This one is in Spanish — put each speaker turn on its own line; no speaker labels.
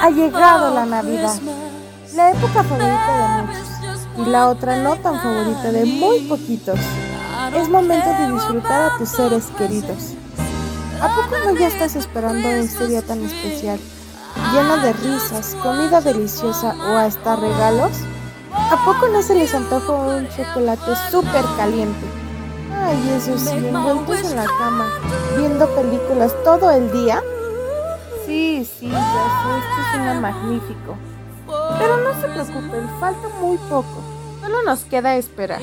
Ha llegado la Navidad, la época favorita de muchos y la otra no tan favorita de muy poquitos. Es momento de disfrutar a tus seres queridos. ¿A poco no ya estás esperando este día tan especial, lleno de risas, comida deliciosa o hasta regalos? ¿A poco no se les antoja un chocolate súper caliente? Ay, eso sí, envueltos en la cama, viendo películas todo el día. Sí, sí, ya sé, esto suena magnífico. Pero no se preocupen, falta muy poco. Solo nos queda esperar.